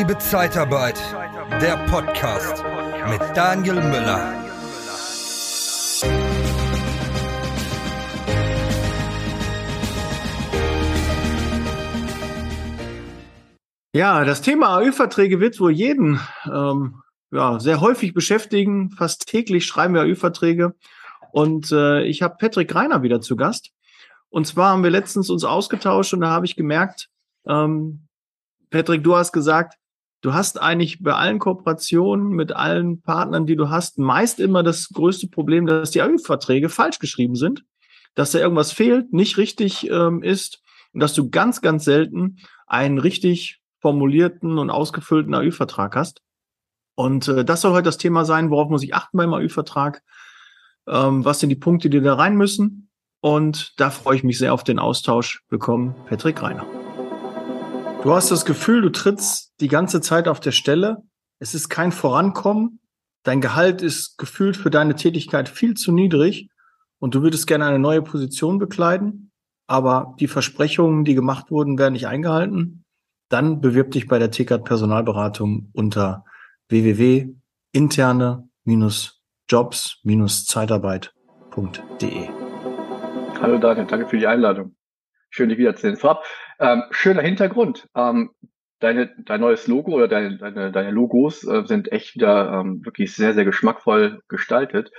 Liebe Zeitarbeit, der Podcast mit Daniel Müller. Ja, das Thema AÜ-Verträge wird wohl jeden ähm, ja, sehr häufig beschäftigen. Fast täglich schreiben wir AÜ-Verträge. Und äh, ich habe Patrick Reiner wieder zu Gast. Und zwar haben wir letztens uns ausgetauscht und da habe ich gemerkt, ähm, Patrick, du hast gesagt, du hast eigentlich bei allen Kooperationen mit allen Partnern, die du hast, meist immer das größte Problem, dass die AÜ-Verträge falsch geschrieben sind, dass da irgendwas fehlt, nicht richtig ähm, ist und dass du ganz, ganz selten einen richtig formulierten und ausgefüllten AÜ-Vertrag hast. Und äh, das soll heute das Thema sein, worauf muss ich achten beim AÜ-Vertrag? Ähm, was sind die Punkte, die da rein müssen? Und da freue ich mich sehr auf den Austausch. Willkommen, Patrick Reiner. Du hast das Gefühl, du trittst die ganze Zeit auf der Stelle. Es ist kein Vorankommen. Dein Gehalt ist gefühlt für deine Tätigkeit viel zu niedrig und du würdest gerne eine neue Position bekleiden, aber die Versprechungen, die gemacht wurden, werden nicht eingehalten dann bewirb dich bei der TKAT Personalberatung unter www.interne-jobs-zeitarbeit.de. Hallo Daniel, danke für die Einladung. Schön, dich wiederzusehen. Vorab, ähm, schöner Hintergrund. Ähm, deine, dein neues Logo oder deine, deine, deine Logos äh, sind echt wieder ähm, wirklich sehr, sehr geschmackvoll gestaltet.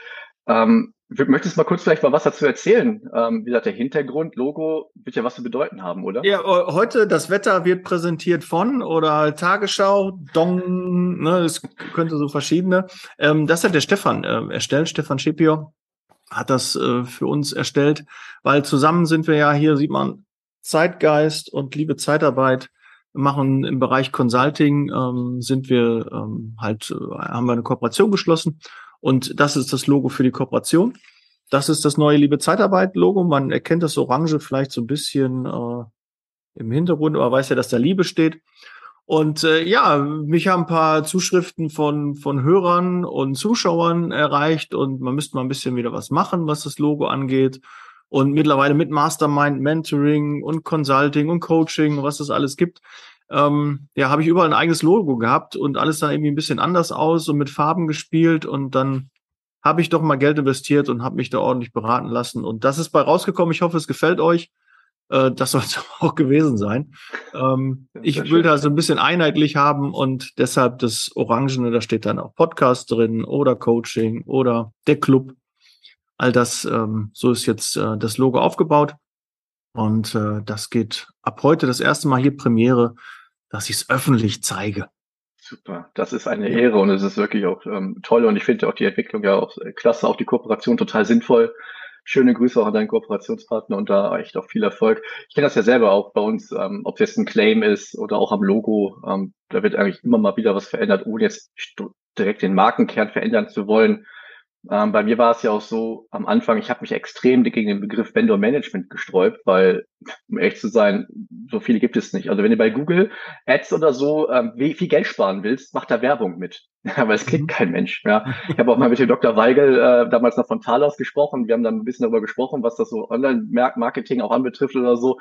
Ähm, Möchtest du mal kurz vielleicht mal was dazu erzählen? Ähm, wie gesagt, der Hintergrund, Logo wird ja was zu bedeuten haben, oder? Ja, heute das Wetter wird präsentiert von oder Tagesschau, Dong, ne, es könnte so verschiedene. Ähm, das hat der Stefan äh, erstellt, Stefan Schipio hat das äh, für uns erstellt, weil zusammen sind wir ja hier, sieht man, Zeitgeist und liebe Zeitarbeit machen im Bereich Consulting, ähm, sind wir ähm, halt, äh, haben wir eine Kooperation geschlossen und das ist das Logo für die Kooperation. Das ist das neue Liebe Zeitarbeit-Logo. Man erkennt das Orange vielleicht so ein bisschen äh, im Hintergrund, aber weiß ja, dass da Liebe steht. Und äh, ja, mich haben ein paar Zuschriften von, von Hörern und Zuschauern erreicht und man müsste mal ein bisschen wieder was machen, was das Logo angeht. Und mittlerweile mit Mastermind, Mentoring und Consulting und Coaching, was es alles gibt, ähm, ja, habe ich überall ein eigenes Logo gehabt und alles sah irgendwie ein bisschen anders aus und mit Farben gespielt und dann habe ich doch mal Geld investiert und habe mich da ordentlich beraten lassen und das ist bei rausgekommen. Ich hoffe, es gefällt euch. Äh, das soll es auch gewesen sein. Ähm, ich will da so ein bisschen einheitlich haben und deshalb das Orangene, da steht dann auch Podcast drin oder Coaching oder der Club. All das, ähm, so ist jetzt äh, das Logo aufgebaut. Und äh, das geht ab heute das erste Mal hier Premiere dass ich es öffentlich zeige. Super, das ist eine Ehre und es ist wirklich auch ähm, toll und ich finde auch die Entwicklung ja auch äh, klasse, auch die Kooperation total sinnvoll. Schöne Grüße auch an deinen Kooperationspartner und da echt auch viel Erfolg. Ich kenne das ja selber auch bei uns, ähm, ob es jetzt ein Claim ist oder auch am Logo. Ähm, da wird eigentlich immer mal wieder was verändert, ohne jetzt direkt den Markenkern verändern zu wollen. Ähm, bei mir war es ja auch so, am Anfang, ich habe mich extrem gegen den Begriff Vendor Management gesträubt, weil, um ehrlich zu sein, so viele gibt es nicht. Also wenn du bei Google Ads oder so ähm, viel Geld sparen willst, mach da Werbung mit. Aber es klickt mhm. kein Mensch. Ja. Ich habe auch mal mit dem Dr. Weigel äh, damals noch von Talos gesprochen. Wir haben dann ein bisschen darüber gesprochen, was das so Online-Marketing auch anbetrifft oder so.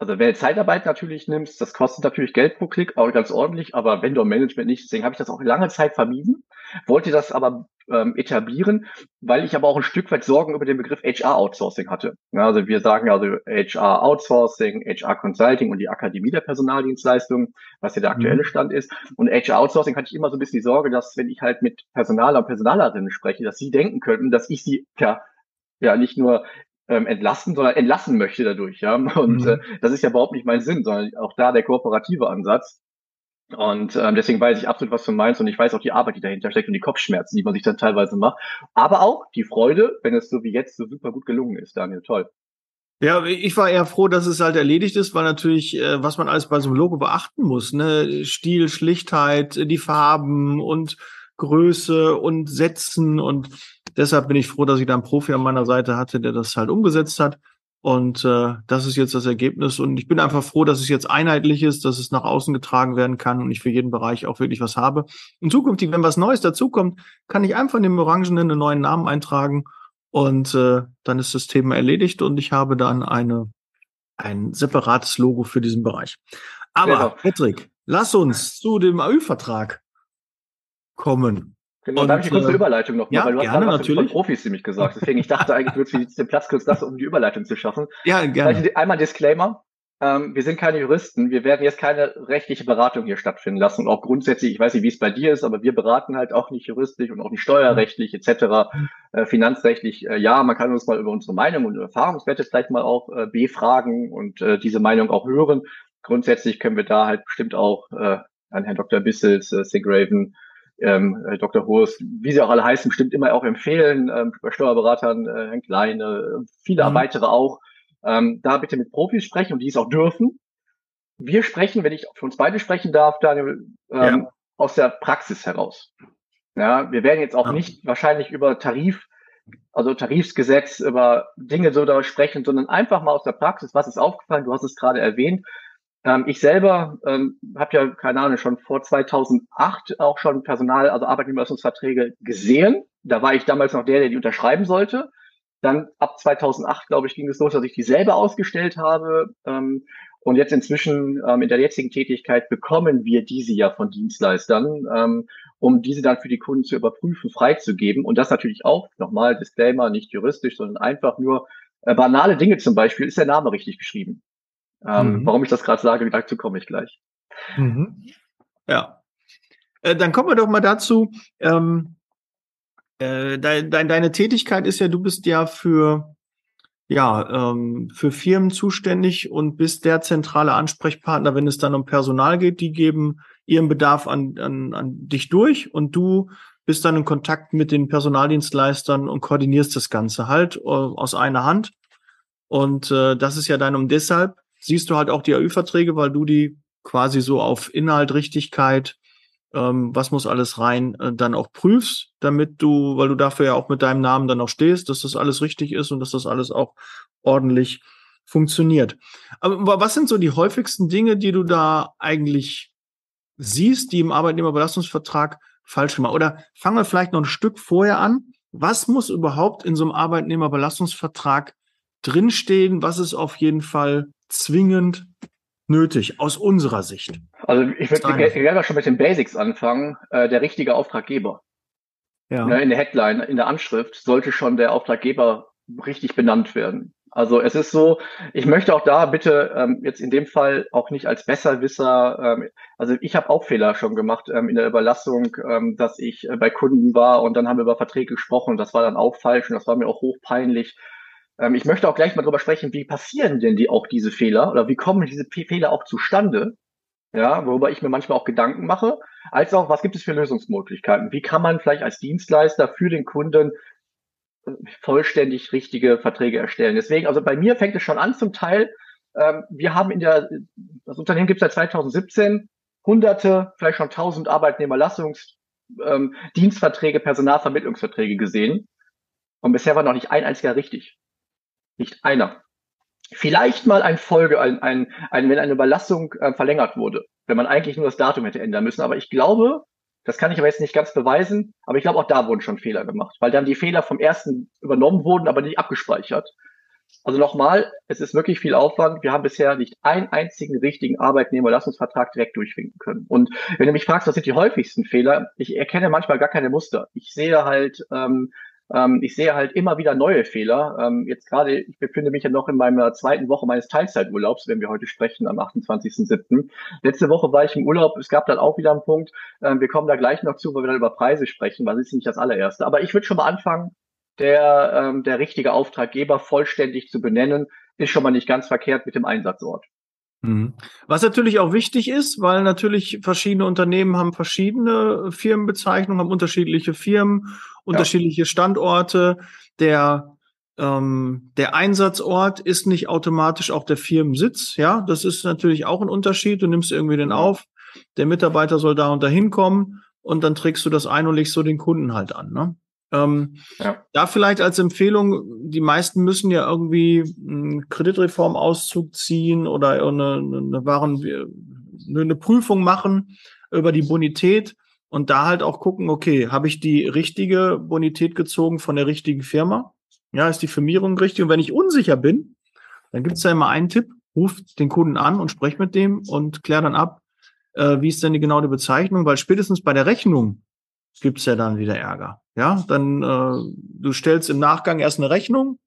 Also wenn du Zeitarbeit natürlich nimmst, das kostet natürlich Geld pro Klick, auch ganz ordentlich, aber Vendor Management nicht. Deswegen habe ich das auch lange Zeit vermieden, wollte das aber ähm, etablieren, weil ich aber auch ein Stück weit Sorgen über den Begriff HR Outsourcing hatte. Ja, also wir sagen also HR Outsourcing, HR Consulting und die Akademie der Personaldienstleistungen, was ja der aktuelle mhm. Stand ist. Und HR Outsourcing hatte ich immer so ein bisschen die Sorge, dass wenn ich halt mit Personaler und Personalerinnen spreche, dass sie denken könnten, dass ich sie ja ja nicht nur ähm, entlasten, sondern entlassen möchte dadurch, ja. Und mhm. äh, das ist ja überhaupt nicht mein Sinn, sondern auch da der kooperative Ansatz. Und ähm, deswegen weiß ich absolut, was du meinst und ich weiß auch die Arbeit, die dahinter steckt und die Kopfschmerzen, die man sich dann teilweise macht. Aber auch die Freude, wenn es so wie jetzt so super gut gelungen ist, Daniel. Toll. Ja, ich war eher froh, dass es halt erledigt ist, weil natürlich, äh, was man alles bei so einem Logo beachten muss, ne, Stil, Schlichtheit, die Farben und Größe und Sätzen und deshalb bin ich froh, dass ich da einen Profi an meiner Seite hatte, der das halt umgesetzt hat. Und äh, das ist jetzt das Ergebnis. Und ich bin einfach froh, dass es jetzt einheitlich ist, dass es nach außen getragen werden kann und ich für jeden Bereich auch wirklich was habe. In Zukunft, wenn was Neues dazukommt, kann ich einfach in dem Orangenen einen neuen Namen eintragen und äh, dann ist das Thema erledigt und ich habe dann eine ein separates Logo für diesen Bereich. Aber, genau. Patrick, lass uns zu dem AÜ-Vertrag kommen. Genau, und, da habe ich eine kurze äh, Überleitung noch, ja, weil du gerne, hast gerade natürlich. von Profis nämlich gesagt. Deswegen, ich dachte eigentlich, du würdest den Platz kurz lassen, um die Überleitung zu schaffen. Ja, gerne. Vielleicht einmal Disclaimer. Ähm, wir sind keine Juristen. Wir werden jetzt keine rechtliche Beratung hier stattfinden lassen. Und auch grundsätzlich, ich weiß nicht, wie es bei dir ist, aber wir beraten halt auch nicht juristisch und auch nicht steuerrechtlich etc., äh, finanzrechtlich. Äh, ja, man kann uns mal über unsere Meinung und Erfahrungswerte vielleicht mal auch äh, befragen und äh, diese Meinung auch hören. Grundsätzlich können wir da halt bestimmt auch äh, an Herrn Dr. Bissels, äh, Sigraven, ähm, äh, Dr. Hurst, wie sie auch alle heißen, bestimmt immer auch empfehlen, ähm, bei Steuerberatern, äh, Herrn Kleine, viele Mhm. weitere auch. Ähm, da bitte mit Profis sprechen und die es auch dürfen. Wir sprechen, wenn ich für uns beide sprechen darf, Daniel, ähm, Ja. aus der Praxis heraus. Ja, wir werden jetzt auch Ja. nicht wahrscheinlich über Tarif, also Tarifsgesetz, über Dinge so da sprechen, sondern einfach mal aus der Praxis. Was ist aufgefallen? Du hast es gerade erwähnt. Ähm, ich selber ähm, habe ja, keine Ahnung, schon vor 2008 auch schon Personal, also Arbeitnehmerleistungsverträge gesehen. Da war ich damals noch der, der die unterschreiben sollte. Dann ab 2008, glaube ich, ging es los, dass ich die selber ausgestellt habe. Ähm, und jetzt inzwischen ähm, in der jetzigen Tätigkeit bekommen wir diese ja von Dienstleistern, ähm, um diese dann für die Kunden zu überprüfen, freizugeben. Und das natürlich auch, nochmal Disclaimer, nicht juristisch, sondern einfach nur äh, banale Dinge zum Beispiel, ist der Name richtig geschrieben. Ähm, Mhm. Warum ich das gerade sage, dazu komme ich gleich. Mhm. Ja. Äh, dann kommen wir doch mal dazu. Ähm, äh, dein, dein, deine Tätigkeit ist ja, du bist ja für, ja, ähm, für Firmen zuständig und bist der zentrale Ansprechpartner, wenn es dann um Personal geht. Die geben ihren Bedarf an, an, an dich durch und du bist dann in Kontakt mit den Personaldienstleistern und koordinierst das Ganze halt äh, aus einer Hand. Und äh, das ist ja dann um deshalb siehst du halt auch die AÜ-Verträge, weil du die quasi so auf Inhalt, Richtigkeit, ähm, was muss alles rein, äh, dann auch prüfst, damit du, weil du dafür ja auch mit deinem Namen dann auch stehst, dass das alles richtig ist und dass das alles auch ordentlich funktioniert. Aber was sind so die häufigsten Dinge, die du da eigentlich siehst, die im Arbeitnehmerbelastungsvertrag falsch machen? Oder fangen wir vielleicht noch ein Stück vorher an. Was muss überhaupt in so einem Arbeitnehmerbelastungsvertrag drinstehen? Was ist auf jeden Fall zwingend nötig aus unserer Sicht? Also ich würde gerne schon mit den Basics anfangen. Äh, der richtige Auftraggeber. Ja. Ne, in der Headline, in der Anschrift sollte schon der Auftraggeber richtig benannt werden. Also es ist so, ich möchte auch da bitte ähm, jetzt in dem Fall auch nicht als Besserwisser, ähm, also ich habe auch Fehler schon gemacht ähm, in der Überlassung, ähm, dass ich äh, bei Kunden war und dann haben wir über Verträge gesprochen und das war dann auch falsch und das war mir auch hochpeinlich. Ähm, ich möchte auch gleich mal drüber sprechen, wie passieren denn die auch diese Fehler oder wie kommen diese P Fehler auch zustande? Ja, worüber ich mir manchmal auch Gedanken mache, als auch, was gibt es für Lösungsmöglichkeiten? Wie kann man vielleicht als Dienstleister für den Kunden äh, vollständig richtige Verträge erstellen? Deswegen, also bei mir fängt es schon an zum Teil. Ähm, wir haben in der, das Unternehmen gibt es seit 2017 hunderte, vielleicht schon tausend Arbeitnehmerlassungs, ähm, Personalvermittlungsverträge gesehen. Und bisher war noch nicht ein einziger richtig. Nicht einer. Vielleicht mal ein Folge, ein, ein, ein, wenn eine Überlassung äh, verlängert wurde, wenn man eigentlich nur das Datum hätte ändern müssen. Aber ich glaube, das kann ich aber jetzt nicht ganz beweisen, aber ich glaube, auch da wurden schon Fehler gemacht, weil dann die Fehler vom ersten übernommen wurden, aber nicht abgespeichert. Also nochmal, es ist wirklich viel Aufwand. Wir haben bisher nicht einen einzigen richtigen Arbeitnehmerlassungsvertrag direkt durchwinken können. Und wenn du mich fragst, was sind die häufigsten Fehler, ich erkenne manchmal gar keine Muster. Ich sehe halt, ähm, ähm, ich sehe halt immer wieder neue Fehler. Ähm, jetzt gerade, ich befinde mich ja noch in meiner zweiten Woche meines Teilzeiturlaubs, wenn wir heute sprechen, am 28.07. Letzte Woche war ich im Urlaub. Es gab dann auch wieder einen Punkt. Ähm, wir kommen da gleich noch zu, weil wir dann über Preise sprechen, weil das ist nicht das allererste. Aber ich würde schon mal anfangen, der, ähm, der richtige Auftraggeber vollständig zu benennen, ist schon mal nicht ganz verkehrt mit dem Einsatzort. Mhm. Was natürlich auch wichtig ist, weil natürlich verschiedene Unternehmen haben verschiedene Firmenbezeichnungen, haben unterschiedliche Firmen, unterschiedliche Standorte. Der ähm, der Einsatzort ist nicht automatisch auch der Firmensitz. Ja, das ist natürlich auch ein Unterschied. Du nimmst irgendwie den auf. Der Mitarbeiter soll da und da hinkommen und dann trägst du das ein und legst so den Kunden halt an. Ne? Ähm, Ja. Da vielleicht als Empfehlung, die meisten müssen ja irgendwie einen Kreditreformauszug ziehen oder eine, eine, Waren, eine Prüfung machen über die Bonität und da halt auch gucken, okay, habe ich die richtige Bonität gezogen von der richtigen Firma? Ja, ist die Firmierung richtig? Und wenn ich unsicher bin, dann gibt es ja immer einen Tipp, ruf den Kunden an und sprech mit dem und klär dann ab, äh, wie ist denn die, genau die Bezeichnung, weil spätestens bei der Rechnung gibt's ja dann wieder Ärger. Ja, dann äh, du stellst im Nachgang erst eine Rechnung,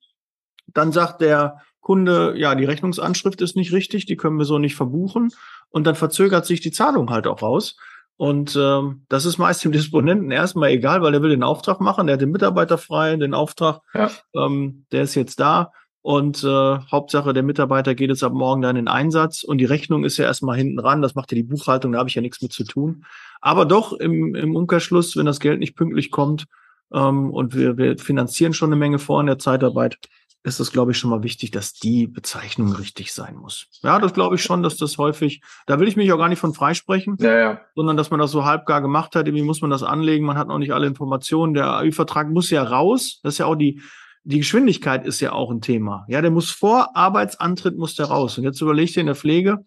dann sagt der Kunde, ja, die Rechnungsanschrift ist nicht richtig, die können wir so nicht verbuchen und dann verzögert sich die Zahlung halt auch raus. Und ähm, das ist meist dem Disponenten erstmal egal, weil er will den Auftrag machen, der hat den Mitarbeiter frei, den Auftrag, ja. ähm, der ist jetzt da. Und äh, Hauptsache, der Mitarbeiter geht jetzt ab morgen dann in Einsatz und die Rechnung ist ja erstmal hinten ran, das macht ja die Buchhaltung, da habe ich ja nichts mit zu tun. Aber doch im, im Umkehrschluss, wenn das Geld nicht pünktlich kommt ähm, und wir, wir finanzieren schon eine Menge vor in der Zeitarbeit, ist es, glaube ich, schon mal wichtig, dass die Bezeichnung richtig sein muss. Ja, das glaube ich schon, dass das häufig, da will ich mich auch gar nicht von freisprechen, ja, ja. sondern dass man das so halbgar gemacht hat. Irgendwie muss man das anlegen, man hat noch nicht alle Informationen. Der AÜ-Vertrag muss ja raus. Das ist ja auch die, die Geschwindigkeit ist ja auch ein Thema. Ja, der muss vor Arbeitsantritt muss der raus. Und jetzt überleg dir in der Pflege,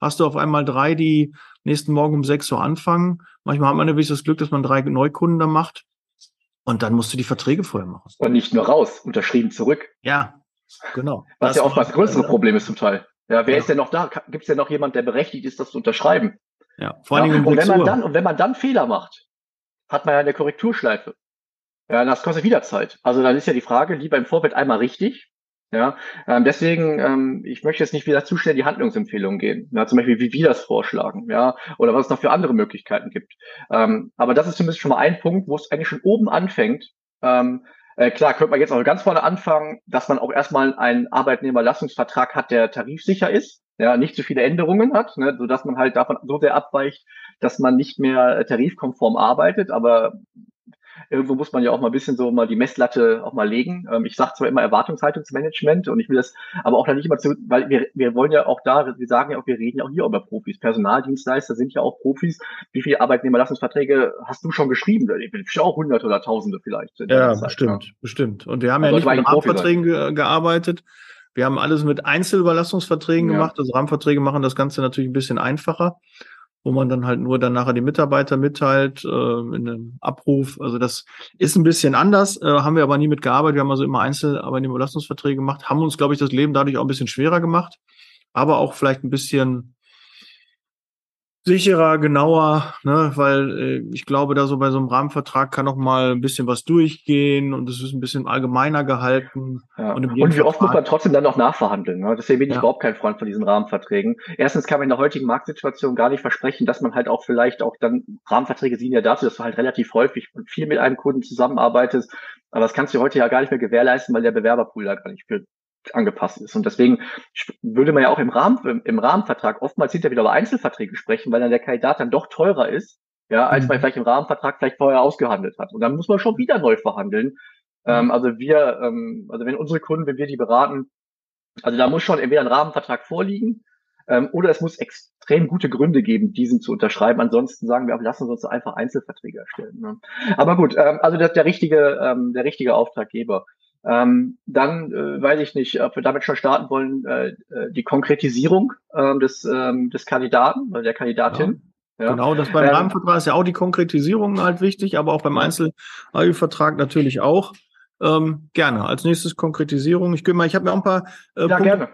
hast du auf einmal drei, die nächsten Morgen um sechs Uhr anfangen. Manchmal hat man natürlich das Glück, dass man drei Neukunden da macht. Und dann musst du die Verträge vorher machen. Und nicht nur raus, unterschrieben zurück. Ja, genau. Was das ja auch das größere Problem ist zum Teil. Ja, wer ja. ist denn noch da? Gibt es denn noch jemand, der berechtigt ist, das zu unterschreiben? Ja, vor allem. Ja, und wenn man dann, und wenn man dann Fehler macht, hat man ja eine Korrekturschleife. Ja, das kostet wieder Zeit. Also dann ist ja die Frage, lieber im Vorfeld einmal richtig, ja, ähm, deswegen, ähm, ich möchte jetzt nicht wieder zu schnell die Handlungsempfehlungen gehen. Ja, zum Beispiel, wie wir das vorschlagen, ja, oder was es noch für andere Möglichkeiten gibt. Ähm, aber das ist zumindest schon mal ein Punkt, wo es eigentlich schon oben anfängt. Ähm, äh, klar, könnte man jetzt auch ganz vorne anfangen, dass man auch erstmal einen Arbeitnehmerlassungsvertrag hat, der tarifsicher ist, ja, nicht zu viele Änderungen hat, ne, so dass man halt davon so sehr abweicht, dass man nicht mehr tarifkonform arbeitet, aber irgendwo muss man ja auch mal ein bisschen so mal die Messlatte auch mal legen. Ähm, ich sage zwar immer Erwartungshaltungsmanagement und ich will das aber auch da nicht immer zu, weil wir, wir wollen ja auch da, wir sagen ja auch, wir reden ja auch hier über Profis. Personaldienstleister sind ja auch Profis. Wie viele Arbeitnehmerlassungsverträge hast du schon geschrieben? Ich bin auch hunderte oder tausende vielleicht. Ja, Zeit, bestimmt, ja. bestimmt. Und wir haben also ja nicht mit Rahmenverträgen ge gearbeitet. Wir haben alles mit Einzelüberlassungsverträgen ja. gemacht. Also Rahmenverträge machen das Ganze natürlich ein bisschen einfacher wo man dann halt nur dann nachher die Mitarbeiter mitteilt, äh, in einem Abruf. Also das ist ein bisschen anders, äh, haben wir aber nie mitgearbeitet. Wir haben also immer Einzelarbeitnehmerüberlassungsverträge gemacht, haben uns, glaube ich, das Leben dadurch auch ein bisschen schwerer gemacht, aber auch vielleicht ein bisschen sicherer, genauer, ne, weil äh, ich glaube, da so bei so einem Rahmenvertrag kann noch mal ein bisschen was durchgehen und es ist ein bisschen allgemeiner gehalten. Ja. Und, und, wie oft muss man trotzdem dann noch nachverhandeln? Ne? Deswegen bin ich ja. überhaupt kein Freund von diesen Rahmenverträgen. Erstens kann man in der heutigen Marktsituation gar nicht versprechen, dass man halt auch vielleicht auch dann Rahmenverträge sehen ja dazu, dass du halt relativ häufig und viel mit einem Kunden zusammenarbeitest. Aber das kannst du heute ja gar nicht mehr gewährleisten, weil der Bewerberpool da gar nicht für angepasst ist. Und deswegen würde man ja auch im, Rahmen, im Rahmenvertrag oftmals hinterher über Einzelverträge sprechen, weil dann der Kandidat dann doch teurer ist, ja, als man mhm. vielleicht im Rahmenvertrag vielleicht vorher ausgehandelt hat. Und dann muss man schon wieder neu verhandeln. Ähm, also wir, ähm, also wenn unsere Kunden, wenn wir die beraten, also da muss schon entweder ein Rahmenvertrag vorliegen, ähm, oder es muss extrem gute Gründe geben, diesen zu unterschreiben. Ansonsten sagen wir, lassen Sie uns einfach Einzelverträge erstellen. Ne? Aber gut, ähm, also das, der richtige, ähm, der richtige Auftraggeber. Ähm, dann äh, weiß ich nicht, ob wir damit schon starten wollen, äh, äh die Konkretisierung äh, des, ähm, des Kandidaten oder der Kandidatin. Ja. Ja. Genau, das beim ähm, Rahmenvertrag ist ja auch die Konkretisierung halt wichtig, aber auch beim Einzel-AÜ-Vertrag natürlich auch. Ähm, gerne. Als nächstes Konkretisierung. Ich, mal, ich habe mir auch ein paar äh, ja, Punkte, gerne.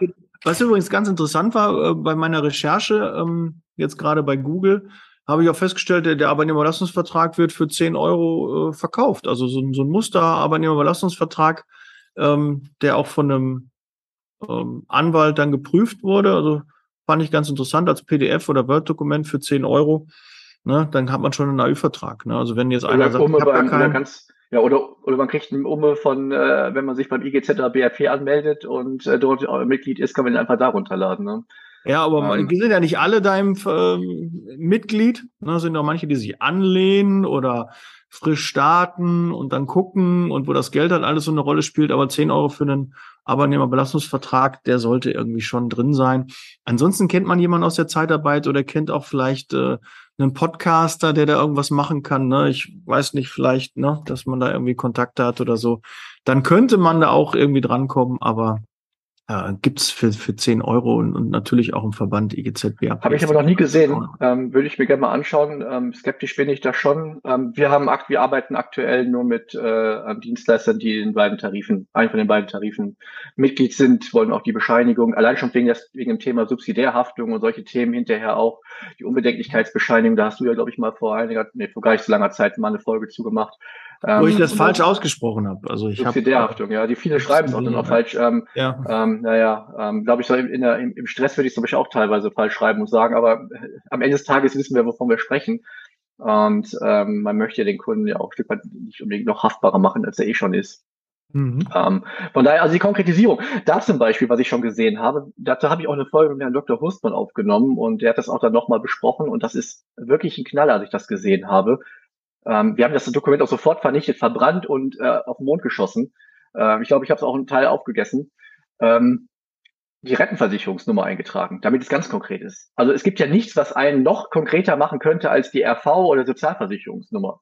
Was übrigens ganz interessant war äh, bei meiner Recherche, ähm, jetzt gerade bei Google, habe ich auch festgestellt, der, der Arbeitnehmerüberlassungsvertrag wird für 10 Euro äh, verkauft. Also so, so ein Muster-Arbeitnehmerüberlassungsvertrag, ähm, der auch von einem ähm, Anwalt dann geprüft wurde. Also fand ich ganz interessant als PDF oder Word-Dokument für 10 Euro. Ne, dann hat man schon einen AÜ-Vertrag. Ne? Also wenn jetzt oder einer sagt, ich habe gar keinen... Ganz, ja, oder, oder man kriegt einen Umme von, äh, wenn man sich beim IGZ oder BRP anmeldet und äh, dort Mitglied ist, kann man ihn einfach da runterladen. Ne? Ja, aber ähm, sind ja nicht alle deinem ähm, Mitglied. Ne? Sind auch manche, die sich anlehnen oder frisch starten und dann gucken und wo das Geld dann alles so eine Rolle spielt. Aber 10 Euro für einen Arbeitnehmerbelastungsvertrag, der sollte irgendwie schon drin sein. Ansonsten kennt man jemanden aus der Zeitarbeit oder kennt auch vielleicht äh, einen Podcaster, der da irgendwas machen kann. Ne? Ich weiß nicht, vielleicht, ne, dass man da irgendwie Kontakte hat oder so. Dann könnte man da auch irgendwie drankommen, aber Ja, gibt's für, für 10 Euro und, und natürlich auch im Verband IGZB. Habe ich aber noch nie gesehen. Ähm, würde ich mir gerne mal anschauen. Ähm, skeptisch bin ich da schon. Ähm, wir haben wir arbeiten aktuell nur mit äh, Dienstleistern, die in beiden Tarifen, einen von den beiden Tarifen Mitglied sind, wollen auch die Bescheinigung, allein schon wegen, des, wegen dem Thema Subsidiärhaftung und solche Themen hinterher auch die Unbedenklichkeitsbescheinigung. Da hast du ja, glaube ich, mal vor einiger, nee, vor gar nicht so langer Zeit mal eine Folge zugemacht. Wo ich das falsch ausgesprochen habe. Also ich habe Haftung, ja. Die viele schreiben es auch dann auch falsch. Ähm, ja. Ähm, naja, ähm, glaube ich, so in der, im, im Stress würde ich es zum Beispiel auch teilweise falsch schreiben und sagen, aber äh, am Ende des Tages wissen wir, wovon wir sprechen. Und ähm, man möchte ja den Kunden ja auch ein Stück weit nicht unbedingt noch haftbarer machen, als er eh schon ist. Mhm. Ähm, von daher, also die Konkretisierung. Da zum Beispiel, was ich schon gesehen habe, dazu habe ich auch eine Folge mit Herrn Dr. Hustmann aufgenommen und der hat das auch dann nochmal besprochen und das ist wirklich ein Knaller, als ich das gesehen habe. Ähm, wir haben das Dokument auch sofort vernichtet, verbrannt und äh, auf den Mond geschossen. Ähm, ich glaube, ich habe es auch einen Teil aufgegessen. Ähm, die Rentenversicherungsnummer eingetragen, damit es ganz konkret ist. Also es gibt ja nichts, was einen noch konkreter machen könnte als die RV oder Sozialversicherungsnummer.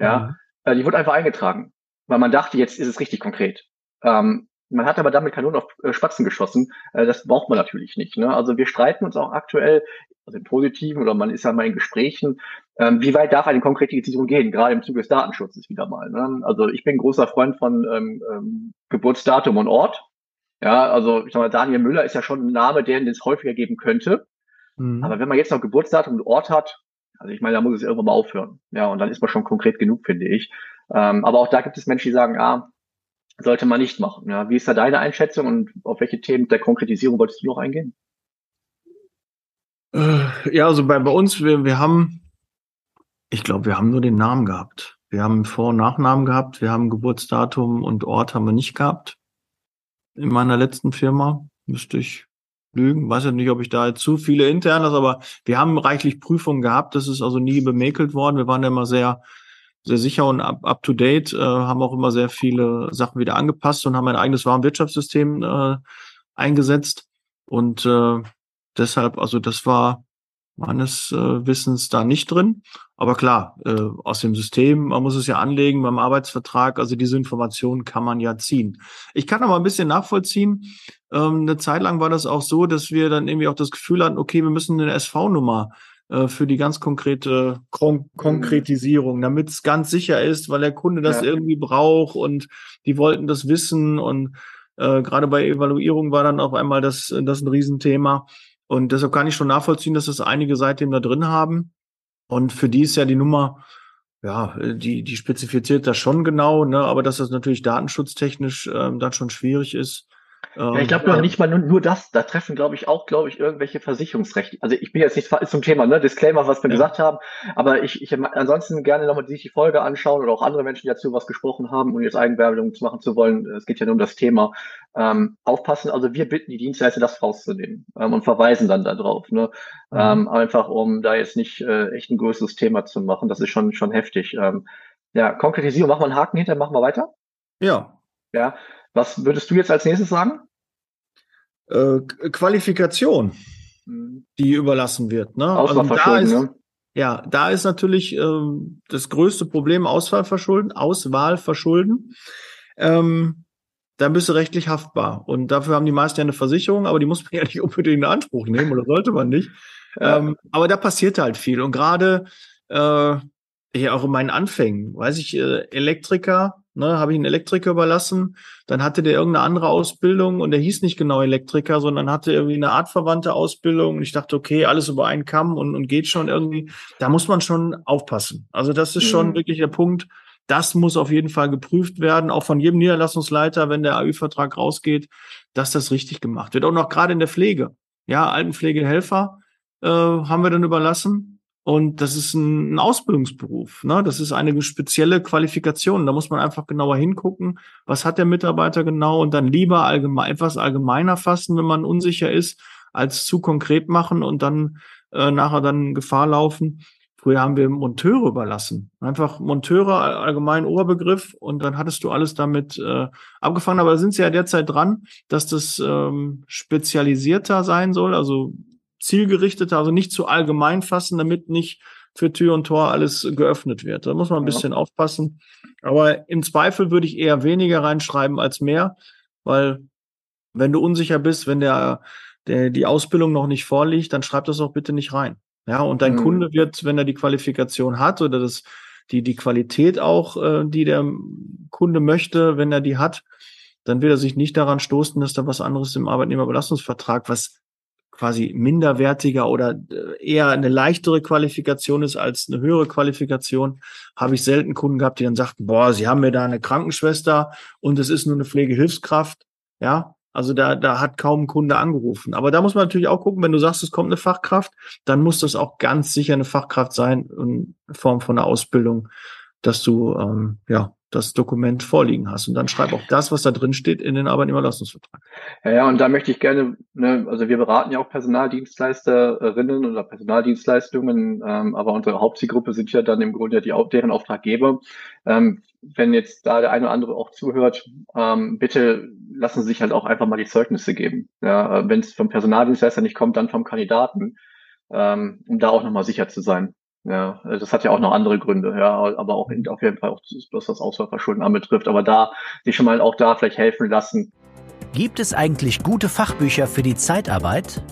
Ja, mhm. äh, die wurde einfach eingetragen, weil man dachte, jetzt ist es richtig konkret. Ähm, man hat aber damit Kanonen auf äh, Spatzen geschossen. Äh, das braucht man natürlich nicht. Ne? Also wir streiten uns auch aktuell, also im Positiven oder man ist ja mal in Gesprächen, ähm, wie weit darf eine Konkretisierung gehen, gerade im Zuge des Datenschutzes wieder mal. Ne? Also ich bin großer Freund von ähm, ähm, Geburtsdatum und Ort. Ja, also ich sag mal, Daniel Müller ist ja schon ein Name, der es häufiger geben könnte. Mhm. Aber wenn man jetzt noch Geburtsdatum und Ort hat, also ich meine, da muss es irgendwann mal aufhören. Ja, und dann ist man schon konkret genug, finde ich. Ähm, aber auch da gibt es Menschen, die sagen, ah, sollte man nicht machen. Ja, wie ist da deine Einschätzung und auf welche Themen der Konkretisierung wolltest du noch eingehen? Äh, ja, also bei, bei uns, wir, wir haben, ich glaube, wir haben nur den Namen gehabt. Wir haben Vor- und Nachnamen gehabt, wir haben Geburtsdatum und Ort haben wir nicht gehabt. In meiner letzten Firma müsste ich lügen. Weiß ja nicht, ob ich da zu viele internes, aber wir haben reichlich Prüfungen gehabt. Das ist also nie bemäkelt worden. Wir waren ja immer sehr sehr sicher und up, up to date, äh, haben auch immer sehr viele Sachen wieder angepasst und haben ein eigenes Warenwirtschaftssystem äh, eingesetzt. Und äh, deshalb, also das war meines äh, Wissens da nicht drin. Aber klar, äh, aus dem System, man muss es ja anlegen beim Arbeitsvertrag, also diese Informationen kann man ja ziehen. Ich kann aber ein bisschen nachvollziehen. Ähm, eine Zeit lang war das auch so, dass wir dann irgendwie auch das Gefühl hatten, okay, wir müssen eine SV-Nummer äh, für die ganz konkrete Kon Konkretisierung, damit es ganz sicher ist, weil der Kunde das ja. irgendwie braucht und die wollten das wissen und äh, gerade bei Evaluierung war dann auf einmal das, das ein Riesenthema. Und deshalb kann ich schon nachvollziehen, dass das einige seitdem da drin haben. Und für die ist ja die Nummer, ja, die, die spezifiziert das schon genau, ne? aber dass das natürlich datenschutztechnisch ähm, dann schon schwierig ist, ja, ich glaube noch nicht mal nur, nur das. Da treffen, glaube ich, auch, glaube ich, irgendwelche Versicherungsrechte. Also ich bin jetzt nicht zum Thema, ne, Disclaimer, was wir ja. gesagt haben, aber ich, ich ansonsten gerne nochmal sich die Folge anschauen oder auch andere Menschen, die dazu was gesprochen haben, um jetzt Eigenwerbung zu machen zu wollen. Es geht ja nur um das Thema. Ähm, aufpassen, also wir bitten die Dienstleister, das rauszunehmen ähm, und verweisen dann darauf. Ne? Mhm. Ähm, einfach um da jetzt nicht äh, echt ein größeres Thema zu machen. Das ist schon, schon heftig. Ähm, ja, Konkretisierung, machen wir einen Haken hinter, machen wir weiter? Ja. Ja, was würdest du jetzt als nächstes sagen? Äh, Qualifikation, mhm. die überlassen wird. Ne? Also da ist, ne? Ja, da ist natürlich ähm, das größte Problem Auswahlverschulden, Auswahlverschulden. Ähm, da bist du rechtlich haftbar. Und dafür haben die meisten ja eine Versicherung, aber die muss man ja nicht unbedingt in Anspruch nehmen oder sollte man nicht. Ja. Ähm, aber da passiert halt viel. Und gerade äh, ja auch in meinen Anfängen, weiß ich, äh, Elektriker, ne, habe ich einen Elektriker überlassen, dann hatte der irgendeine andere Ausbildung und der hieß nicht genau Elektriker, sondern hatte irgendwie eine artverwandte Ausbildung und ich dachte, okay, alles über einen Kamm und, und geht schon irgendwie. Da muss man schon aufpassen. Also das ist schon mhm. wirklich der Punkt. Das muss auf jeden Fall geprüft werden, auch von jedem Niederlassungsleiter, wenn der AÜ-Vertrag rausgeht, dass das richtig gemacht wird. Auch noch gerade in der Pflege. Ja, Altenpflegehelfer äh, haben wir dann überlassen und das ist ein, Ausbildungsberuf. Ne? Das ist eine spezielle Qualifikation. Da muss man einfach genauer hingucken, was hat der Mitarbeiter genau und dann lieber allgemein, etwas allgemeiner fassen, wenn man unsicher ist, als zu konkret machen und dann äh, nachher dann Gefahr laufen. Früher haben wir Monteure überlassen. Einfach Monteure, allgemein Oberbegriff, und dann hattest du alles damit äh, abgefangen. Aber da sind sie ja derzeit dran, dass das ähm, spezialisierter sein soll, also zielgerichteter, also nicht zu allgemein fassen, damit nicht für Tür und Tor alles geöffnet wird. Da muss man ein bisschen ja. aufpassen. Aber im Zweifel würde ich eher weniger reinschreiben als mehr, weil wenn du unsicher bist, wenn der, der die Ausbildung noch nicht vorliegt, dann schreib das auch bitte nicht rein. Ja, und dein mhm. Kunde wird, wenn er die Qualifikation hat oder das, die, die Qualität auch, äh, die der Kunde möchte, wenn er die hat, dann wird er sich nicht daran stoßen, dass da was anderes im Arbeitnehmerbelastungsvertrag, was quasi minderwertiger oder äh, eher eine leichtere Qualifikation ist als eine höhere Qualifikation, habe ich selten Kunden gehabt, die dann sagten, boah, Sie haben mir da eine Krankenschwester und es ist nur eine Pflegehilfskraft. Ja, also da, da hat kaum ein Kunde angerufen. Aber da muss man natürlich auch gucken, wenn du sagst, es kommt eine Fachkraft, dann muss das auch ganz sicher eine Fachkraft sein in Form von einer Ausbildung, dass du ähm, ja das Dokument vorliegen hast. Und dann schreib auch das, was da drin steht, in den Arbeitnehmerleistungsvertrag. Ja, ja, und da möchte ich gerne, ne, also wir beraten ja auch Personaldienstleisterinnen oder Personaldienstleistungen, ähm, aber unsere Hauptzielgruppe sind ja dann im Grunde die, deren Auftraggeber. Ähm, wenn jetzt da der eine oder andere auch zuhört, ähm, bitte lassen Sie sich halt auch einfach mal die Zeugnisse geben. Ja, äh, wenn es vom Personaldienstleister nicht kommt, dann vom Kandidaten, ähm, um da auch nochmal sicher zu sein. Ja, äh, das hat ja auch noch andere Gründe, ja, aber auch auf jeden Fall auch, was das Auswahlverschulden anbetrifft. Aber da sich schon mal auch da vielleicht helfen lassen. Gibt es eigentlich gute Fachbücher für die Zeitarbeit?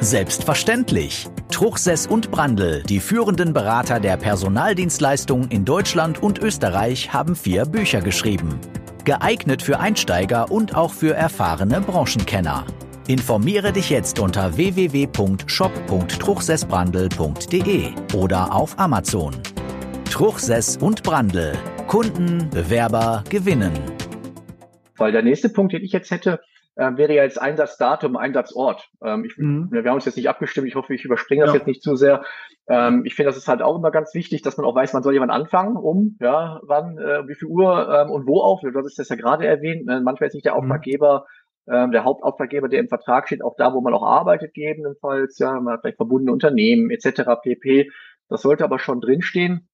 Selbstverständlich. Truchsess und Brandl, die führenden Berater der Personaldienstleistung in Deutschland und Österreich, haben vier Bücher geschrieben. Geeignet für Einsteiger und auch für erfahrene Branchenkenner. Informiere dich jetzt unter www.shop.truchsessbrandel.de oder auf Amazon. Truchsess und Brandel. Kunden, Bewerber gewinnen. Weil der nächste Punkt, den ich jetzt hätte, äh, wäre ja jetzt Einsatzdatum, Einsatzort. Ähm, ich, mhm. Wir haben uns jetzt nicht abgestimmt. Ich hoffe, ich überspringe das ja. jetzt nicht zu sehr. Ähm, ich finde, das ist halt auch immer ganz wichtig, dass man auch weiß, man soll jemand anfangen, um, ja, wann, äh, wie viel Uhr ähm, und wo auch. Du hast das ja gerade erwähnt. Ne? Manchmal ist nicht der mhm. Auftraggeber mhm ähm, der Hauptauftraggeber, der im Vertrag steht, auch da, wo man auch arbeitet, gegebenenfalls, ja, man hat vielleicht verbundene Unternehmen etc. pp. Das sollte aber schon drinstehen.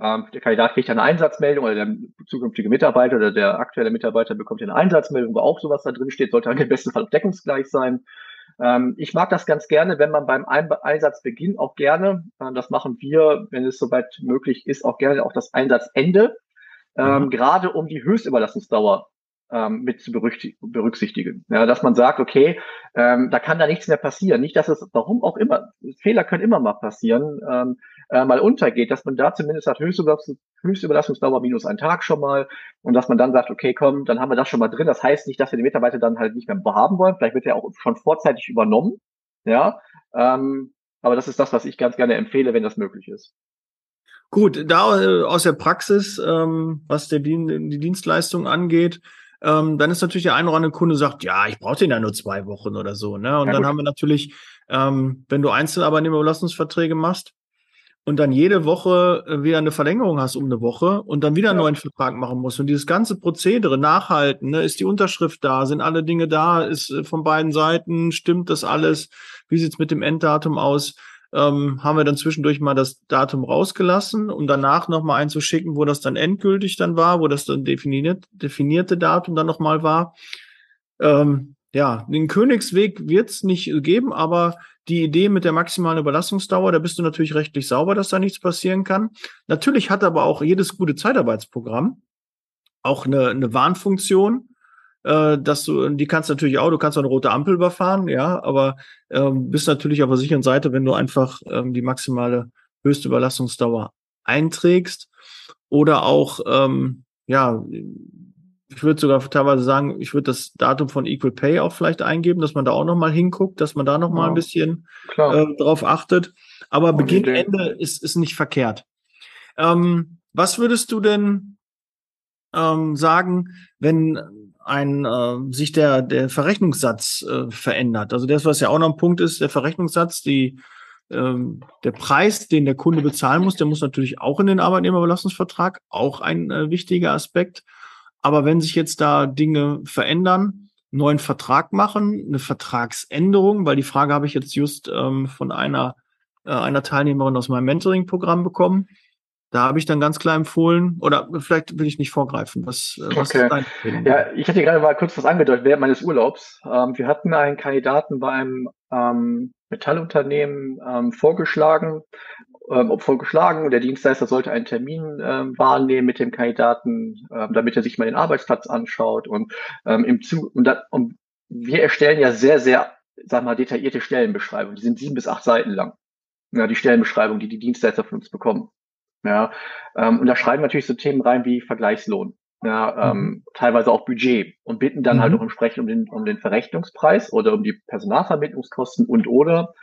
Ähm, der Kandidat kriegt eine Einsatzmeldung oder der zukünftige Mitarbeiter oder der aktuelle Mitarbeiter bekommt eine Einsatzmeldung, wo auch sowas da drin steht, sollte im besten Fall deckungsgleich sein. Ähm, ich mag das ganz gerne, wenn man beim Ein Einsatzbeginn auch gerne, äh, das machen wir, wenn es soweit möglich ist, auch gerne auch das Einsatzende, ähm, mhm. gerade um die Höchstüberlassungsdauer ähm, mit zu berücksichtigen. Ja, dass man sagt, okay, ähm, da kann da nichts mehr passieren. Nicht, dass es, warum auch immer, Fehler können immer mal passieren, ähm, äh, mal untergeht, dass man da zumindest hat Höchstüberlassungs Höchstüberlassungsdauer minus ein Tag schon mal und dass man dann sagt, okay, komm, dann haben wir das schon mal drin. Das heißt nicht, dass wir den Mitarbeiter dann halt nicht mehr haben wollen. Vielleicht wird er auch schon vorzeitig übernommen. Ja, ähm, aber das ist das, was ich ganz gerne empfehle, wenn das möglich ist. Gut, da äh, aus der Praxis, ähm, was der Dien die Dienstleistung angeht, ähm, dann ist natürlich der eine oder andere Kunde sagt, ja, ich brauche den ja nur zwei Wochen oder so. Ne? Und ja, dann gut. haben wir natürlich, ähm, wenn du Einzelarbeitnehmerüberlassungsverträge machst und dann jede Woche äh, wieder eine Verlängerung hast um eine Woche und dann wieder einen neuen Vertrag machen musst und dieses ganze Prozedere nachhalten, ne? ist die Unterschrift da, sind alle Dinge da, ist äh, von beiden Seiten, stimmt das alles, wie sieht's mit dem Enddatum aus? Ähm, haben wir dann zwischendurch mal das Datum rausgelassen, um danach nochmal einzuschicken, wo das dann endgültig dann war, wo das dann definiert, definierte Datum dann nochmal war. Ähm, ja, den Königsweg wird es nicht geben, aber die Idee mit der maximalen Überlassungsdauer, da bist du natürlich rechtlich sauber, dass da nichts passieren kann. Natürlich hat aber auch jedes gute Zeitarbeitsprogramm auch eine, eine Warnfunktion, äh, dass du, die kannst du natürlich auch, du kannst auch eine rote Ampel überfahren, ja, aber ähm, bist natürlich auf der sicheren Seite, wenn du einfach ähm, die maximale höchste Überlastungsdauer einträgst. Oder auch, ähm, ja, ich würde sogar teilweise sagen, ich würde das Datum von Equal Pay auch vielleicht eingeben, dass man da auch nochmal hinguckt, dass man da nochmal ja, ein bisschen äh, drauf achtet. Aber Beginn, Ende ist, ist nicht verkehrt. Ähm, was würdest du denn ähm, sagen, wenn ein äh, sich der der Verrechnungssatz äh, verändert. Also das, was ja auch noch ein Punkt ist, der Verrechnungssatz, die ähm, der Preis, den der Kunde bezahlen muss, der muss natürlich auch in den Arbeitnehmerbelastungsvertrag, auch ein äh, wichtiger Aspekt. Aber wenn sich jetzt da Dinge verändern, neuen Vertrag machen, eine Vertragsänderung, weil die Frage habe ich jetzt just ähm, von einer äh, einer Teilnehmerin aus meinem Mentoring-Programm bekommen. Da habe ich dann ganz klar empfohlen, oder vielleicht will ich nicht vorgreifen. Was, äh, was okay. Ja, ich hatte gerade mal kurz was angedeutet während meines Urlaubs. Ähm, wir hatten einen Kandidaten bei einem ähm, Metallunternehmen ähm, vorgeschlagen, ähm, vorgeschlagen und der Dienstleister sollte einen Termin ähm, wahrnehmen mit dem Kandidaten, ähm, damit er sich mal den Arbeitsplatz anschaut und ähm, im Zu und, da, und wir erstellen ja sehr, sehr, sag mal, detaillierte Stellenbeschreibungen. Die sind sieben bis acht Seiten lang. Ja, die Stellenbeschreibung, die die Dienstleister von uns bekommen. Ja, ähm, und da schreiben natürlich so Themen rein wie Vergleichslohn. Ja, ähm, mhm. teilweise auch Budget und bitten dann halt mhm. halt auch entsprechend um den, um den Verrechnungspreis oder um die Personalvermittlungskosten und oder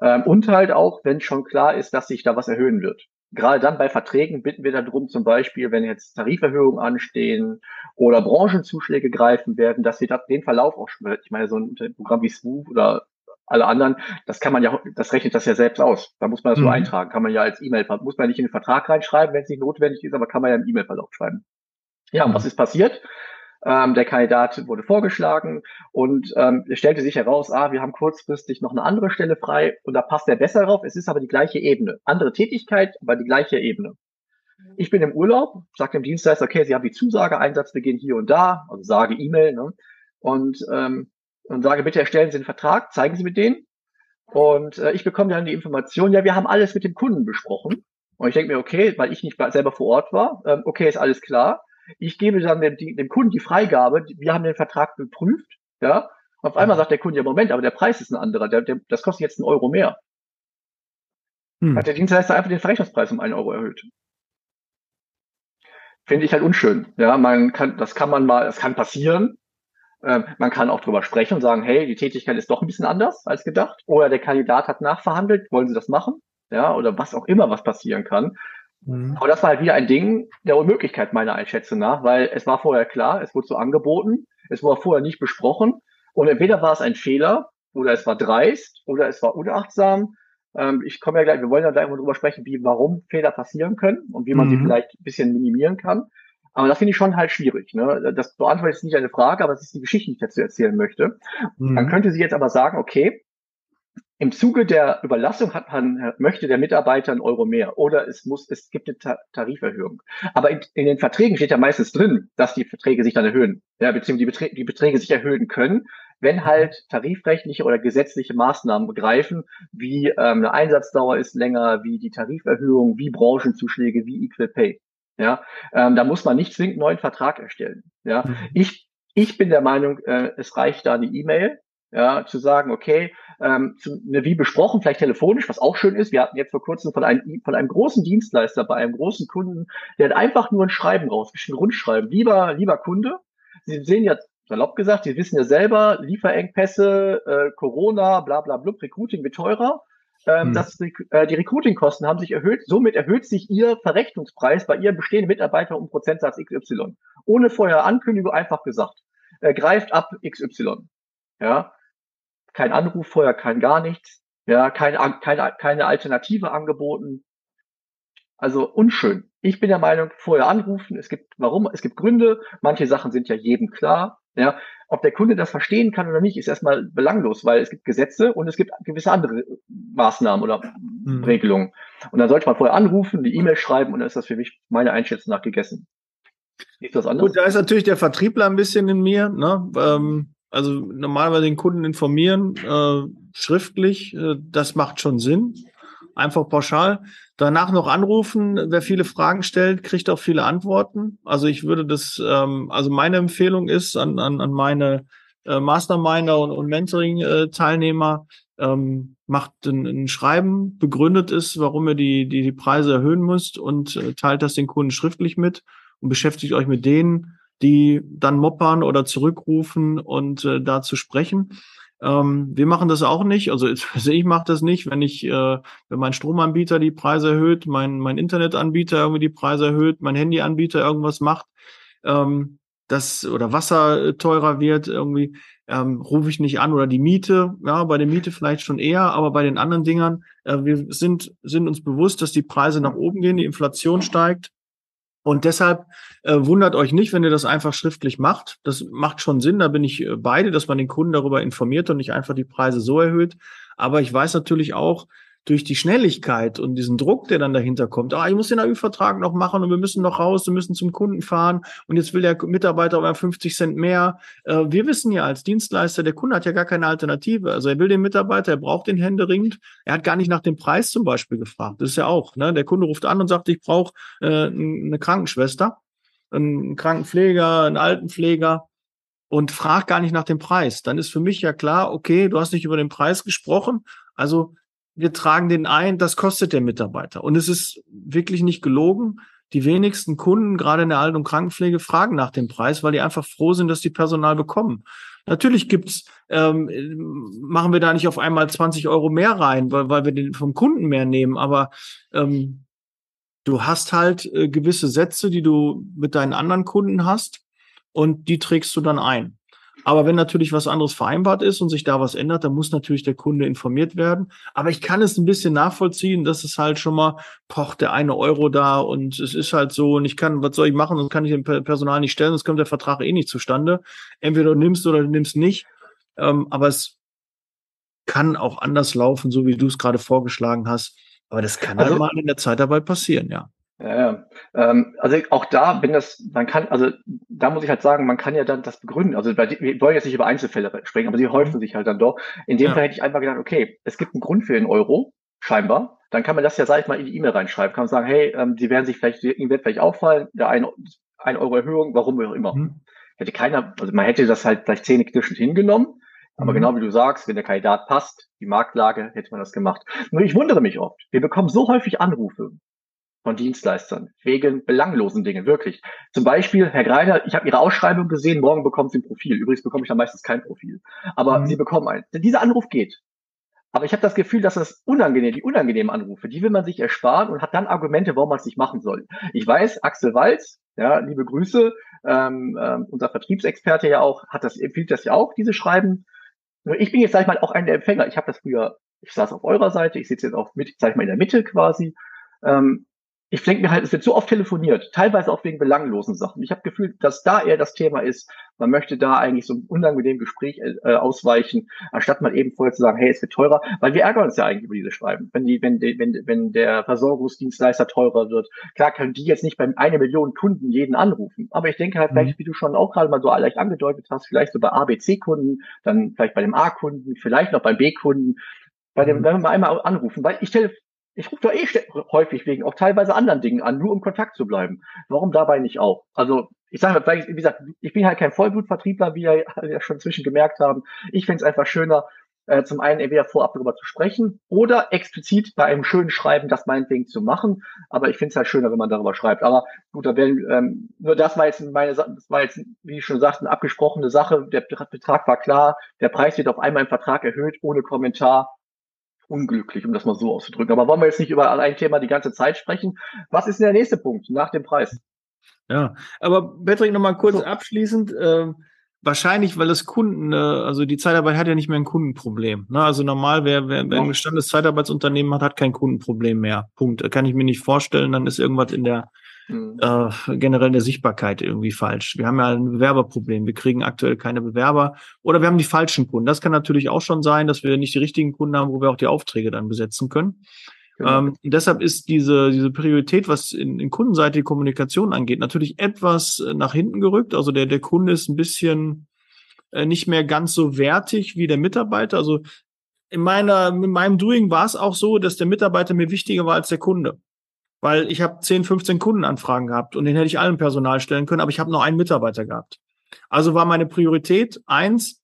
ähm, und halt auch, wenn schon klar ist, dass sich da was erhöhen wird. Gerade dann bei Verträgen bitten wir darum, zum Beispiel, wenn jetzt Tariferhöhungen anstehen oder Branchenzuschläge greifen werden, dass wir den Verlauf auch schon, ich meine, so ein Programm wie Swoop oder alle anderen, das kann man ja, das rechnet das ja selbst aus. Da muss man das mhm. so eintragen. Kann man ja als E-Mail, muss man nicht in den Vertrag reinschreiben, wenn es nicht notwendig ist, aber kann man ja im E-Mail-Verlauf schreiben. Ja, und was ist passiert? Ähm, der Kandidat wurde vorgeschlagen und ähm, es stellte sich heraus, ah, wir haben kurzfristig noch eine andere Stelle frei und da passt er besser drauf. Es ist aber die gleiche Ebene. Andere Tätigkeit, aber die gleiche Ebene. Ich bin im Urlaub, sage dem Dienstleister, okay, Sie haben die Zusage, Einsatzbeginn hier und da, also sage E-Mail, ne? Und, ähm, und sage, bitte erstellen Sie einen Vertrag, zeigen Sie mir den. Und äh, ich bekomme dann die Information, ja, wir haben alles mit dem Kunden besprochen. Und ich denke mir, okay, weil ich nicht selber vor Ort war, ähm, okay, ist alles klar. Ich gebe dann dem, dem Kunden die Freigabe, wir haben den Vertrag geprüft, ja. Auf einmal sagt der Kunde, ja Moment, aber der Preis ist ein anderer, der, der, das kostet jetzt einen Euro mehr. Hm. Hat der Dienstleister einfach den Verrechnungspreis um einen Euro erhöht. Finde ich halt unschön. Ja, man kann, das kann man mal, das kann passieren. Ähm, man kann auch drüber sprechen und sagen, hey, die Tätigkeit ist doch ein bisschen anders als gedacht. Oder der Kandidat hat nachverhandelt, wollen Sie das machen? Ja, oder was auch immer, was passieren kann. Mhm. Aber das war halt wieder ein Ding der Unmöglichkeit meiner Einschätzung nach, weil es war vorher klar, es wurde so angeboten, es war vorher nicht besprochen und entweder war es ein Fehler oder es war dreist oder es war unachtsam. Ähm, ich komme ja gleich, wir wollen ja gleich mal drüber sprechen, wie, warum Fehler passieren können und wie man mhm. sie vielleicht ein bisschen minimieren kann. Aber das finde ich schon halt schwierig. Ne? Das beantwortet jetzt nicht eine Frage, aber es ist die Geschichte, die ich dazu erzählen möchte. Mhm. Man könnte sie jetzt aber sagen, okay, im Zuge der Überlassung hat man, möchte der Mitarbeiter einen Euro mehr oder es muss, es gibt eine Ta Tariferhöhung. Aber in, in, den Verträgen steht ja meistens drin, dass die Verträge sich dann erhöhen, ja, beziehungsweise die Beträge, die Beträge sich erhöhen können, wenn halt tarifrechtliche oder gesetzliche Maßnahmen greifen, wie ähm, eine Einsatzdauer ist länger, wie die Tariferhöhung, wie Branchenzuschläge, wie Equal Pay. Ja, ähm, da muss man nicht zwingend einen neuen Vertrag erstellen. Ja, mhm. ich ich bin der Meinung, äh, es reicht da eine E-Mail, ja, zu sagen, okay, ähm, zu, ne, wie besprochen, vielleicht telefonisch, was auch schön ist. Wir hatten jetzt vor kurzem von einem, von einem großen Dienstleister bei einem großen Kunden, der hat einfach nur ein Schreiben rausgeschrieben, ein Grundschreiben. Lieber, lieber Kunde, Sie sehen ja, salopp gesagt, Sie wissen ja selber, Lieferengpässe, äh, Corona, bla bla bla, Recruiting wird teurer. Ähm, hm. das, äh, die Recruiting-Kosten haben sich erhöht. Somit erhöht sich Ihr Verrechnungspreis bei Ihren bestehenden Mitarbeitern um Prozentsatz XY. Ohne vorher Ankündigung einfach gesagt. Äh, greift ab XY. Ja, kein Anruf vorher, kein gar nichts, ja, keine, keine, keine Alternative angeboten. Also unschön. Ich bin der Meinung, vorher anrufen, es gibt, warum, es gibt Gründe, manche Sachen sind ja jedem klar, ja. Ob der Kunde das verstehen kann oder nicht, ist erstmal belanglos, weil es gibt Gesetze und es gibt gewisse andere Maßnahmen oder mhm. Regelungen. Und dann sollte man vorher anrufen, die E-Mail schreiben und dann ist das für mich meine Einschätzung nach gegessen. Ist das anders? Gut, da ist natürlich der Vertriebler ein bisschen in mir, ne? Ähm, also normalerweise den Kunden informieren, äh, schriftlich, äh, das macht schon Sinn. Einfach pauschal. Danach noch anrufen. Wer viele Fragen stellt, kriegt auch viele Antworten. Also ich würde das, ähm, also meine Empfehlung ist an, an, an meine äh, Masterminder und, und Mentoring-Teilnehmer, ähm, macht ein, ein Schreiben, begründet es, warum ihr die, die, die Preise erhöhen müsst und äh, teilt das den Kunden schriftlich mit und beschäftigt euch mit denen, die dann moppern oder zurückrufen und äh, da zu sprechen. Ähm, wir machen das auch nicht. Also, ich mache das nicht, wenn ich, äh, wenn mein Stromanbieter die Preise erhöht, mein, mein Internetanbieter irgendwie die Preise erhöht, mein Handyanbieter irgendwas macht, ähm, das oder Wasser teurer wird, irgendwie ähm, rufe ich nicht an. Oder die Miete, ja, bei der Miete vielleicht schon eher, aber bei den anderen Dingern, äh, wir sind, sind uns bewusst, dass die Preise nach oben gehen, die Inflation steigt und deshalb äh, wundert euch nicht, wenn ihr das einfach schriftlich macht. Das macht schon Sinn, da bin ich äh, beide, dass man den Kunden darüber informiert und nicht einfach die Preise so erhöht. Aber ich weiß natürlich auch, durch die Schnelligkeit und diesen Druck, der dann dahinter kommt, ah, ich muss den AÜ-Vertrag noch machen und wir müssen noch raus, wir müssen zum Kunden fahren und jetzt will der Mitarbeiter aber 50 Cent mehr. Äh, wir wissen ja als Dienstleister, der Kunde hat ja gar keine Alternative. Also er will den Mitarbeiter, er braucht den händeringend. Er hat gar nicht nach dem Preis zum Beispiel gefragt. Das ist ja auch, ne? Der Kunde ruft an und sagt, ich brauche äh, eine Krankenschwester, einen Krankenpfleger, einen Altenpfleger und frag gar nicht nach dem Preis. Dann ist für mich ja klar, okay, du hast nicht über den Preis gesprochen, also wir tragen den ein, das kostet der Mitarbeiter. Und es ist wirklich nicht gelogen. Die wenigsten Kunden, gerade in der Alt- und Krankenpflege, fragen nach dem Preis, weil die einfach froh sind, dass die Personal bekommen. Natürlich gibt's, ähm, machen wir da nicht auf einmal 20 Euro mehr rein, weil, weil wir den vom Kunden mehr nehmen, aber ähm, du hast halt äh, gewisse Sätze, die du mit deinen anderen Kunden hast und die trägst du dann ein. Aber wenn natürlich was anderes vereinbart ist und sich da was ändert, dann muss natürlich der Kunde informiert werden. Aber ich kann es ein bisschen nachvollziehen, dass es halt schon mal pocht der eine Euro da und es ist halt so und ich kann, was soll ich machen, sonst kann ich dem Personal nicht stellen, sonst kommt der Vertrag eh nicht zustande. Entweder du nimmst oder du nimmst nicht. Ähm, aber es kann auch anders laufen, so wie du es gerade vorgeschlagen hast. Aber das kann also, halt mal in der Zeitarbeit passieren, ja. Ja, ja. Ähm, also auch da, wenn das, man kann, also da muss ich halt sagen, man kann ja dann das begründen. Also wir wollen jetzt nicht über Einzelfälle sprechen, aber sie häufen mhm. sich halt dann doch. In dem ja. Fall hätte ich einfach gedacht, okay, es gibt einen Grund für den Euro, scheinbar. Dann kann man das ja, sag ich mal, in die E-Mail reinschreiben. Kann man sagen, hey, ähm, die werden sich vielleicht, ihnen wird vielleicht auffallen, der ein, ein Euro Erhöhung, warum auch immer. Mhm. Hätte keiner, also man hätte das halt vielleicht zähneknirschend hingenommen. Aber mhm. genau wie du sagst, wenn der Kandidat passt, die Marktlage, hätte man das gemacht. Nur ich wundere mich oft. Wir bekommen so häufig Anrufe von Dienstleistern wegen belanglosen Dingen, wirklich. Zum Beispiel, Herr Greiner, ich habe Ihre Ausschreibung gesehen, morgen bekommen Sie ein Profil. Übrigens bekomme ich dann meistens kein Profil. Aber mhm. Sie bekommen ein. Dieser Anruf geht. Aber ich habe das Gefühl, dass das unangenehm, die unangenehmen Anrufe, die will man sich ersparen und hat dann Argumente, warum man es nicht machen soll. Ich weiß, Axel Walz, ja, liebe Grüße, ähm, ähm, unser Vertriebsexperte ja auch, hat das, empfiehlt das ja auch, diese Schreiben. Nur ich bin jetzt, sag ich mal, auch einer der Empfänger. Ich habe das früher, ich saß auf eurer Seite, ich sitze jetzt auch mit, sag ich mal, in der Mitte quasi. Ähm, ich denke mir halt, es wird so oft telefoniert, teilweise auch wegen belanglosen Sachen. Ich habe Gefühl, dass da eher das Thema ist, man möchte da eigentlich so ein unangenehmes Gespräch äh, ausweichen, anstatt mal eben vorher zu sagen, hey, es wird teurer, weil wir ärgern uns ja eigentlich über diese Schreiben. Wenn die, wenn, die, wenn, wenn der Versorgungsdienstleister teurer wird, klar können die jetzt nicht bei eine Million Kunden jeden anrufen. Aber ich denke halt, mhm. vielleicht, wie du schon auch gerade mal so leicht angedeutet hast, vielleicht so bei ABC-Kunden, dann vielleicht bei dem A-Kunden, vielleicht noch beim B-Kunden, bei dem, mhm. wenn wir mal einmal anrufen, weil ich stelle ich rufe doch eh häufig wegen auch teilweise anderen Dingen an, nur um Kontakt zu bleiben. Warum dabei nicht auch? Also ich sage, wie gesagt, ich bin halt kein Vollblutvertriebler, wie wir ja schon zwischen gemerkt haben. Ich finde es einfach schöner, äh, zum einen entweder vorab darüber zu sprechen oder explizit bei einem schönen Schreiben das meinetwegen zu machen. Aber ich finde es halt schöner, wenn man darüber schreibt. Aber gut, da werden, ähm, nur das war jetzt meine, das war jetzt, wie ich schon sagte, eine abgesprochene Sache. Der Betrag war klar, der Preis wird auf einmal im Vertrag erhöht, ohne Kommentar unglücklich, um das mal so auszudrücken. Aber wollen wir jetzt nicht über ein Thema die ganze Zeit sprechen? Was ist denn der nächste Punkt nach dem Preis? Ja, aber Patrick, nochmal kurz so. abschließend. Äh, wahrscheinlich, weil das Kunden, äh, also die Zeitarbeit hat ja nicht mehr ein Kundenproblem. Ne? Also normal, wer, wer, wer ein gestandenes Zeitarbeitsunternehmen hat, hat kein Kundenproblem mehr. Punkt. Kann ich mir nicht vorstellen, dann ist irgendwas in der mhm. äh, generell in der Sichtbarkeit irgendwie falsch. Wir haben ja ein Bewerberproblem. Wir kriegen aktuell keine Bewerber oder wir haben die falschen Kunden. Das kann natürlich auch schon sein, dass wir nicht die richtigen Kunden haben, wo wir auch die Aufträge dann besetzen können. Genau. Ähm, deshalb ist diese, diese Priorität, was in, in Kundenseite die Kommunikation angeht, natürlich etwas äh, nach hinten gerückt. Also der, der Kunde ist ein bisschen äh, nicht mehr ganz so wertig wie der Mitarbeiter. Also in meiner, in meinem Doing war es auch so, dass der Mitarbeiter mir wichtiger war als der Kunde weil ich habe 10, 15 Kundenanfragen gehabt und den hätte ich allen Personal stellen können, aber ich habe noch einen Mitarbeiter gehabt. Also war meine Priorität eins,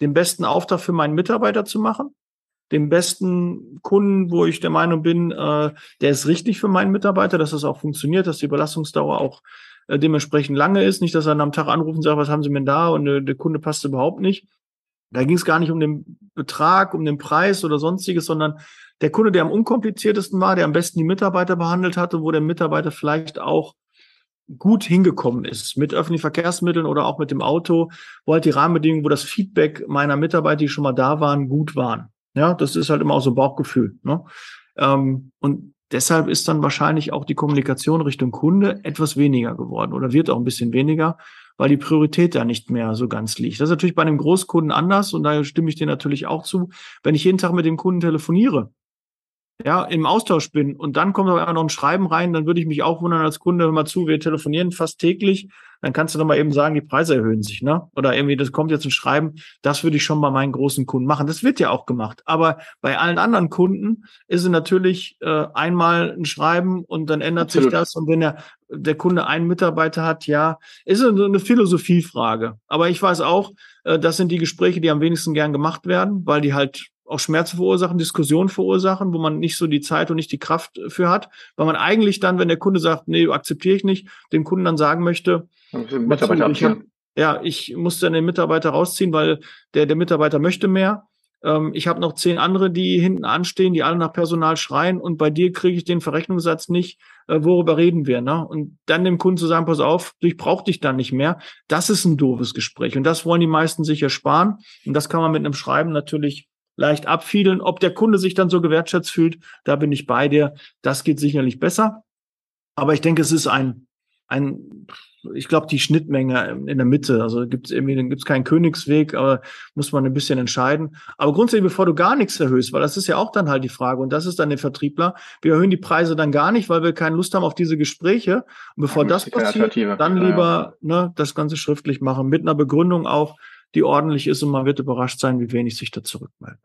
den besten Auftrag für meinen Mitarbeiter zu machen, den besten Kunden, wo ich der Meinung bin, äh, der ist richtig für meinen Mitarbeiter, dass das auch funktioniert, dass die Überlassungsdauer auch äh, dementsprechend lange ist, nicht, dass er am Tag anruft und sagt, was haben Sie mir da und äh, der Kunde passt überhaupt nicht. Da ging es gar nicht um den Betrag, um den Preis oder sonstiges, sondern der Kunde, der am unkompliziertesten war, der am besten die Mitarbeiter behandelt hatte, wo der Mitarbeiter vielleicht auch gut hingekommen ist mit öffentlichen Verkehrsmitteln oder auch mit dem Auto, wo halt die Rahmenbedingungen, wo das Feedback meiner Mitarbeiter, die schon mal da waren, gut waren. Ja, das ist halt immer auch so Bauchgefühl. Ne? Ähm, und deshalb ist dann wahrscheinlich auch die Kommunikation Richtung Kunde etwas weniger geworden oder wird auch ein bisschen weniger, weil die Priorität da nicht mehr so ganz liegt. Das ist natürlich bei einem Großkunden anders und da stimme ich dir natürlich auch zu. Wenn ich jeden Tag mit dem Kunden telefoniere, ja, im Austausch bin und dann kommt aber noch ein Schreiben rein, dann würde ich mich auch wundern als Kunde, hör mal zu, wir telefonieren fast täglich, dann kannst du doch mal eben sagen, die Preise erhöhen sich, ne? Oder irgendwie, das kommt jetzt ein Schreiben, das würde ich schon bei meinen großen Kunden machen. Das wird ja auch gemacht. Aber bei allen anderen Kunden ist es natürlich äh, einmal ein Schreiben und dann ändert Absolut. sich das. Und wenn der, der Kunde einen Mitarbeiter hat, ja, ist es eine Philosophiefrage. Aber ich weiß auch, äh, das sind die Gespräche, die am wenigsten gern gemacht werden, weil die halt auch Schmerzen verursachen, Diskussionen verursachen, wo man nicht so die Zeit und nicht die Kraft für hat, weil man eigentlich dann, wenn der Kunde sagt, nee, akzeptiere ich nicht, dem Kunden dann sagen möchte, Mitarbeiter ich hab, ja, ich muss dann den Mitarbeiter rausziehen, weil der, der Mitarbeiter möchte mehr. Ähm, ich habe noch zehn andere, die hinten anstehen, die alle nach Personal schreien und bei dir kriege ich den Verrechnungssatz nicht, äh, worüber reden wir, ne? Und dann dem Kunden zu sagen, pass auf, ich brauche dich dann nicht mehr, das ist ein doofes Gespräch und das wollen die meisten sicher sparen und das kann man mit einem Schreiben natürlich leicht abfiedeln. Ob der Kunde sich dann so gewertschätzt fühlt, da bin ich bei dir. Das geht sicherlich besser. Aber ich denke, es ist ein, ein, ich glaube, die Schnittmenge in der Mitte. Also gibt es irgendwie, gibt es keinen Königsweg, aber muss man ein bisschen entscheiden. Aber grundsätzlich, bevor du gar nichts erhöhst, weil das ist ja auch dann halt die Frage, und das ist dann der Vertriebler, wir erhöhen die Preise dann gar nicht, weil wir keine Lust haben auf diese Gespräche. Und bevor ja, das passiert, dann lieber ne, das Ganze schriftlich machen, mit einer Begründung auch, die ordentlich ist und man wird überrascht sein, wie wenig sich da zurückmelden.